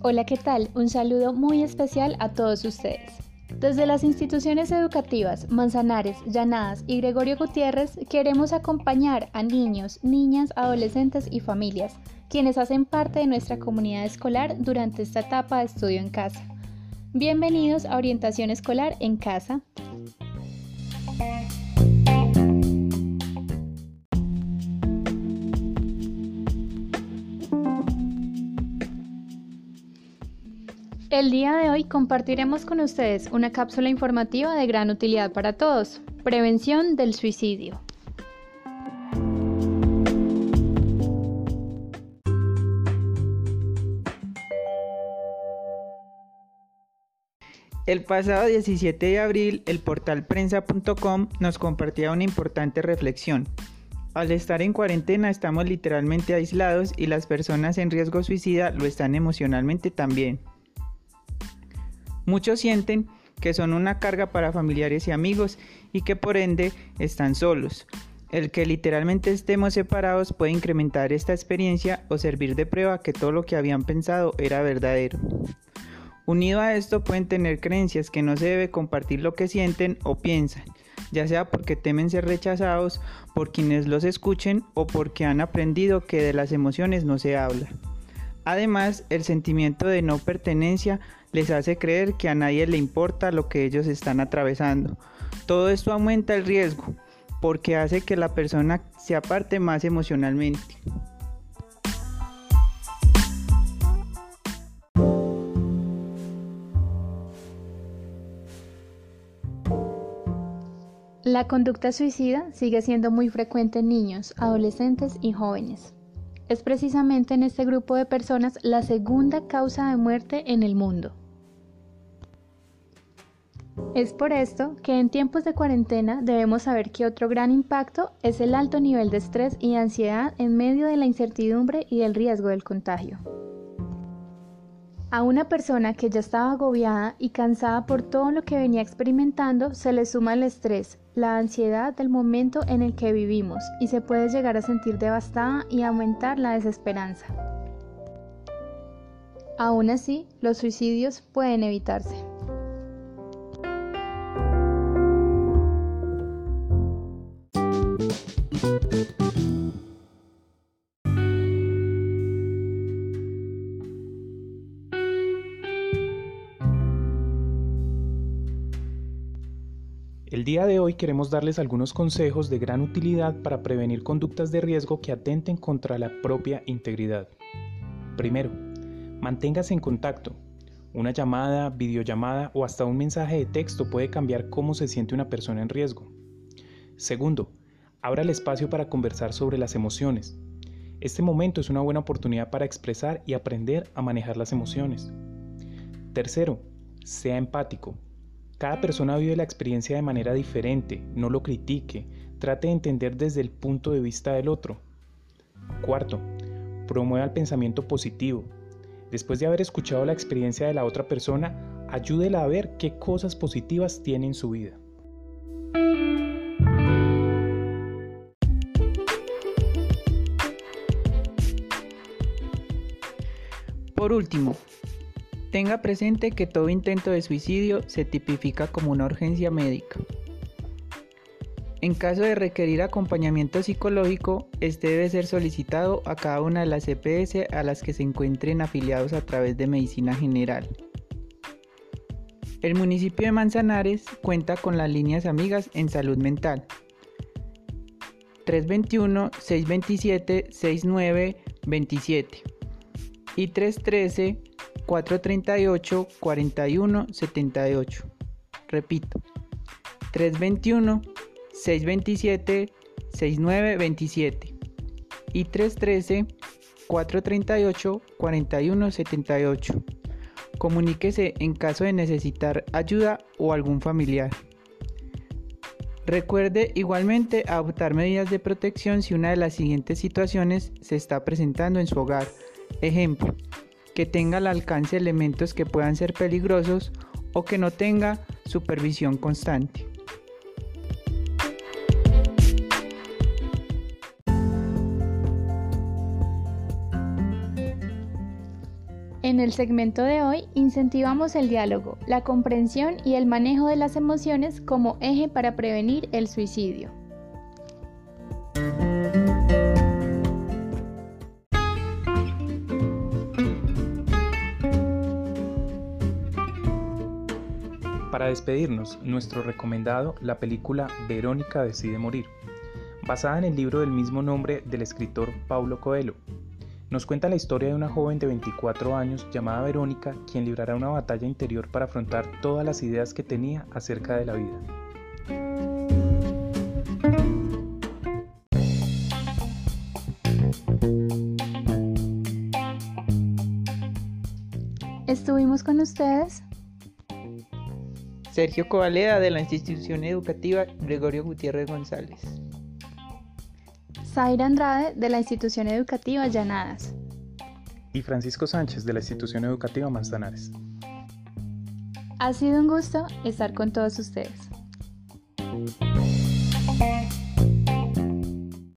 Hola, ¿qué tal? Un saludo muy especial a todos ustedes. Desde las instituciones educativas Manzanares, Llanadas y Gregorio Gutiérrez queremos acompañar a niños, niñas, adolescentes y familias, quienes hacen parte de nuestra comunidad escolar durante esta etapa de estudio en casa. Bienvenidos a Orientación Escolar en Casa. El día de hoy compartiremos con ustedes una cápsula informativa de gran utilidad para todos, prevención del suicidio. El pasado 17 de abril, el portal prensa.com nos compartía una importante reflexión. Al estar en cuarentena estamos literalmente aislados y las personas en riesgo suicida lo están emocionalmente también. Muchos sienten que son una carga para familiares y amigos y que por ende están solos. El que literalmente estemos separados puede incrementar esta experiencia o servir de prueba que todo lo que habían pensado era verdadero. Unido a esto pueden tener creencias que no se debe compartir lo que sienten o piensan, ya sea porque temen ser rechazados por quienes los escuchen o porque han aprendido que de las emociones no se habla. Además, el sentimiento de no pertenencia les hace creer que a nadie le importa lo que ellos están atravesando. Todo esto aumenta el riesgo porque hace que la persona se aparte más emocionalmente. La conducta suicida sigue siendo muy frecuente en niños, adolescentes y jóvenes. Es precisamente en este grupo de personas la segunda causa de muerte en el mundo. Es por esto que en tiempos de cuarentena debemos saber que otro gran impacto es el alto nivel de estrés y ansiedad en medio de la incertidumbre y del riesgo del contagio. A una persona que ya estaba agobiada y cansada por todo lo que venía experimentando se le suma el estrés, la ansiedad del momento en el que vivimos y se puede llegar a sentir devastada y aumentar la desesperanza. Aún así, los suicidios pueden evitarse. El día de hoy queremos darles algunos consejos de gran utilidad para prevenir conductas de riesgo que atenten contra la propia integridad. Primero, manténgase en contacto. Una llamada, videollamada o hasta un mensaje de texto puede cambiar cómo se siente una persona en riesgo. Segundo, abra el espacio para conversar sobre las emociones. Este momento es una buena oportunidad para expresar y aprender a manejar las emociones. Tercero, sea empático. Cada persona vive la experiencia de manera diferente, no lo critique, trate de entender desde el punto de vista del otro. Cuarto, promueva el pensamiento positivo. Después de haber escuchado la experiencia de la otra persona, ayúdela a ver qué cosas positivas tiene en su vida. Por último, Tenga presente que todo intento de suicidio se tipifica como una urgencia médica. En caso de requerir acompañamiento psicológico, este debe ser solicitado a cada una de las EPS a las que se encuentren afiliados a través de Medicina General. El municipio de Manzanares cuenta con las líneas amigas en salud mental 321-627-6927 y 313 438 41 78. Repito, 321 627 6927 y 313 438 41 78. Comuníquese en caso de necesitar ayuda o algún familiar. Recuerde igualmente adoptar medidas de protección si una de las siguientes situaciones se está presentando en su hogar. Ejemplo, que tenga al alcance elementos que puedan ser peligrosos o que no tenga supervisión constante. En el segmento de hoy incentivamos el diálogo, la comprensión y el manejo de las emociones como eje para prevenir el suicidio. Para despedirnos, nuestro recomendado, la película Verónica decide morir, basada en el libro del mismo nombre del escritor Paulo Coelho. Nos cuenta la historia de una joven de 24 años llamada Verónica, quien librará una batalla interior para afrontar todas las ideas que tenía acerca de la vida. Estuvimos con ustedes Sergio Covaleda de la institución educativa Gregorio Gutiérrez González. Zaira Andrade de la institución educativa Llanadas. Y Francisco Sánchez de la institución educativa Manzanares. Ha sido un gusto estar con todos ustedes.